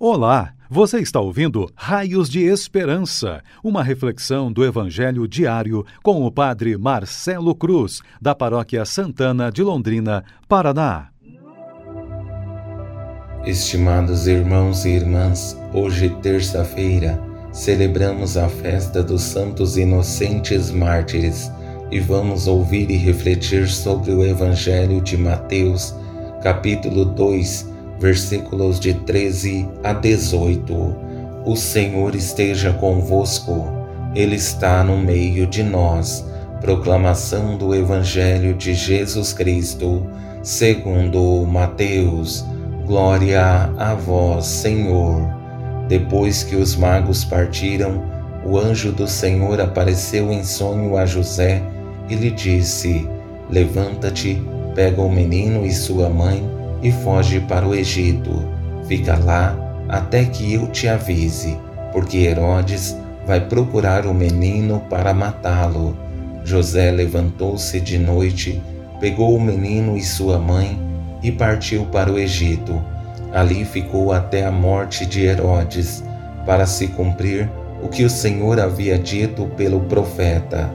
Olá, você está ouvindo Raios de Esperança, uma reflexão do Evangelho diário com o Padre Marcelo Cruz, da Paróquia Santana de Londrina, Paraná. Estimados irmãos e irmãs, hoje, terça-feira, celebramos a festa dos Santos Inocentes Mártires e vamos ouvir e refletir sobre o Evangelho de Mateus, capítulo 2 versículos de 13 a 18. O Senhor esteja convosco, Ele está no meio de nós. Proclamação do Evangelho de Jesus Cristo, segundo Mateus. Glória a vós, Senhor. Depois que os magos partiram, o anjo do Senhor apareceu em sonho a José e lhe disse: Levanta-te, pega o menino e sua mãe e foge para o Egito. Fica lá até que eu te avise, porque Herodes vai procurar o menino para matá-lo. José levantou-se de noite, pegou o menino e sua mãe e partiu para o Egito. Ali ficou até a morte de Herodes, para se cumprir o que o Senhor havia dito pelo profeta: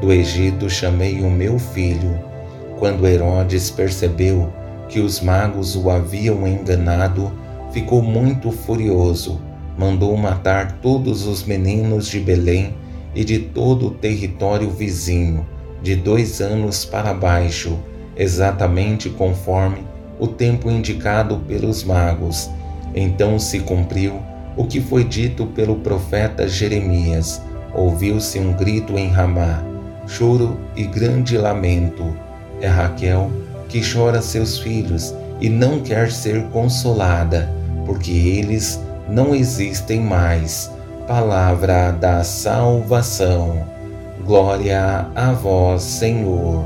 Do Egito chamei o meu filho. Quando Herodes percebeu que os magos o haviam enganado, ficou muito furioso. Mandou matar todos os meninos de Belém e de todo o território vizinho, de dois anos para baixo, exatamente conforme o tempo indicado pelos magos. Então se cumpriu o que foi dito pelo profeta Jeremias. Ouviu-se um grito em Ramá, choro e grande lamento. É Raquel que chora seus filhos e não quer ser consolada, porque eles não existem mais. Palavra da salvação. Glória a vós, Senhor.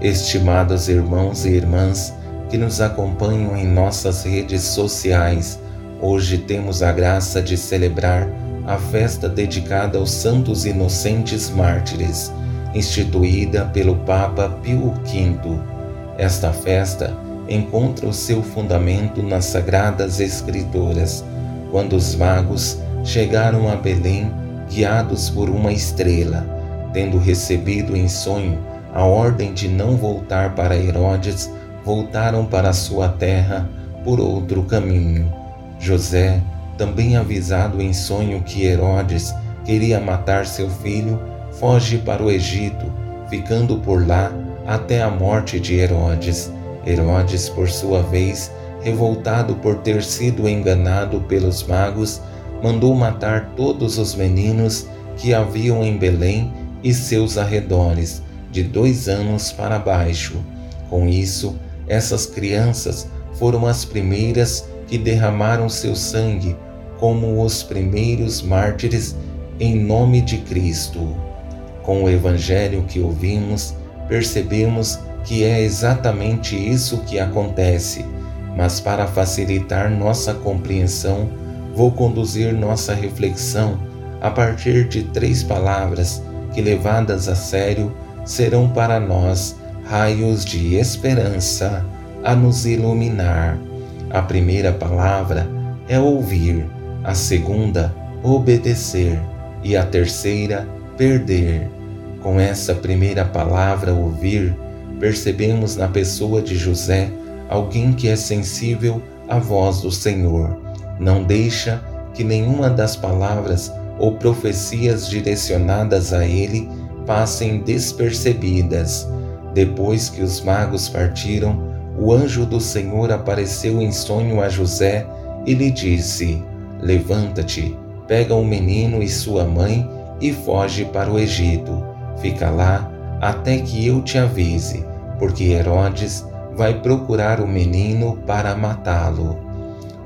Estimados irmãos e irmãs que nos acompanham em nossas redes sociais, hoje temos a graça de celebrar a festa dedicada aos santos inocentes mártires instituída pelo Papa Pio V. Esta festa encontra o seu fundamento nas Sagradas Escrituras, quando os magos chegaram a Belém guiados por uma estrela, tendo recebido em sonho a ordem de não voltar para Herodes, voltaram para sua terra por outro caminho. José, também avisado em sonho que Herodes queria matar seu filho, foge para o Egito, ficando por lá até a morte de Herodes. Herodes, por sua vez, revoltado por ter sido enganado pelos magos, mandou matar todos os meninos que haviam em Belém e seus arredores, de dois anos para baixo. Com isso, essas crianças foram as primeiras que derramaram seu sangue, como os primeiros mártires, em nome de Cristo. Com o Evangelho que ouvimos, percebemos que é exatamente isso que acontece, mas para facilitar nossa compreensão, vou conduzir nossa reflexão a partir de três palavras que, levadas a sério, serão para nós raios de esperança a nos iluminar. A primeira palavra é ouvir, a segunda, obedecer e a terceira, perder. Com essa primeira palavra, ouvir, percebemos na pessoa de José alguém que é sensível à voz do Senhor. Não deixa que nenhuma das palavras ou profecias direcionadas a ele passem despercebidas. Depois que os magos partiram, o anjo do Senhor apareceu em sonho a José e lhe disse: Levanta-te, pega o menino e sua mãe e foge para o Egito Fica lá até que eu te avise, porque Herodes vai procurar o menino para matá-lo.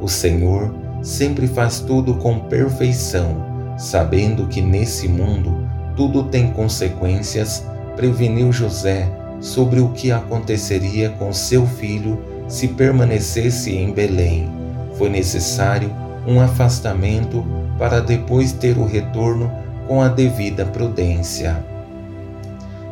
O Senhor sempre faz tudo com perfeição, sabendo que nesse mundo tudo tem consequências, preveniu José sobre o que aconteceria com seu filho se permanecesse em Belém. Foi necessário um afastamento para depois ter o retorno com a devida prudência.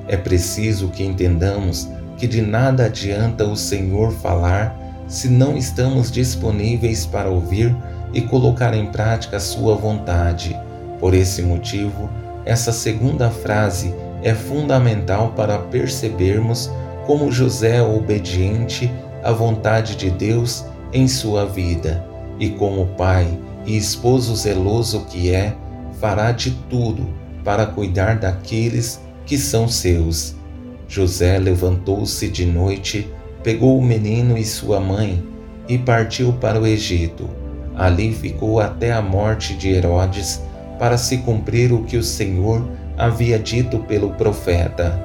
É preciso que entendamos que de nada adianta o Senhor falar se não estamos disponíveis para ouvir e colocar em prática a Sua vontade. Por esse motivo, essa segunda frase é fundamental para percebermos como José é obediente à vontade de Deus em sua vida e como pai e esposo zeloso que é, fará de tudo para cuidar daqueles que são seus. José levantou-se de noite, pegou o menino e sua mãe e partiu para o Egito. Ali ficou até a morte de Herodes, para se cumprir o que o Senhor havia dito pelo profeta: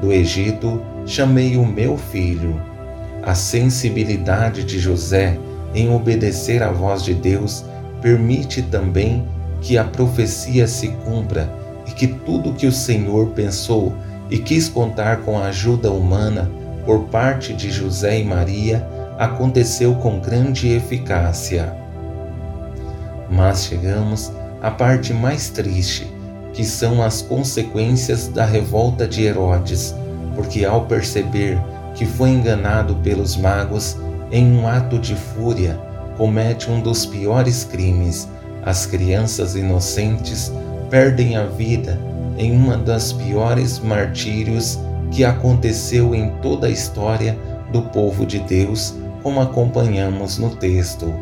Do Egito chamei o meu filho. A sensibilidade de José em obedecer à voz de Deus permite também que a profecia se cumpra e que tudo que o Senhor pensou e quis contar com a ajuda humana por parte de José e Maria aconteceu com grande eficácia. Mas chegamos à parte mais triste, que são as consequências da revolta de Herodes, porque ao perceber que foi enganado pelos magos em um ato de fúria, comete um dos piores crimes. As crianças inocentes perdem a vida em uma das piores martírios que aconteceu em toda a história do povo de Deus, como acompanhamos no texto.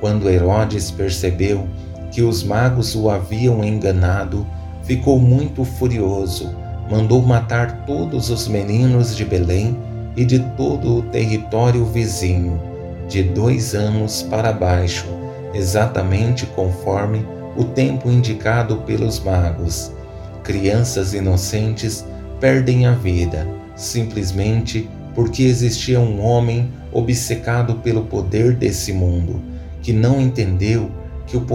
Quando Herodes percebeu que os magos o haviam enganado, ficou muito furioso, mandou matar todos os meninos de Belém e de todo o território vizinho, de dois anos para baixo, exatamente conforme o tempo indicado pelos magos. Crianças inocentes perdem a vida, simplesmente porque existia um homem obcecado pelo poder desse mundo, que não entendeu que o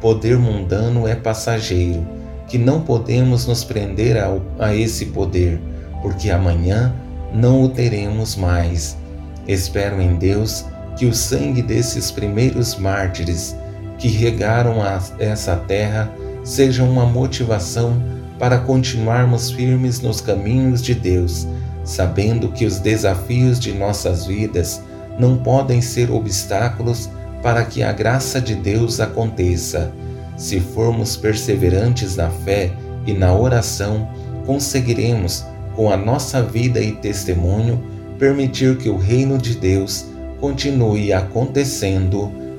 poder mundano é passageiro, que não podemos nos prender a, a esse poder, porque amanhã não o teremos mais. Espero em Deus que o sangue desses primeiros mártires que regaram a, essa terra seja uma motivação para continuarmos firmes nos caminhos de Deus, sabendo que os desafios de nossas vidas não podem ser obstáculos para que a graça de Deus aconteça. Se formos perseverantes na fé e na oração, conseguiremos com a nossa vida e testemunho, permitir que o reino de Deus continue acontecendo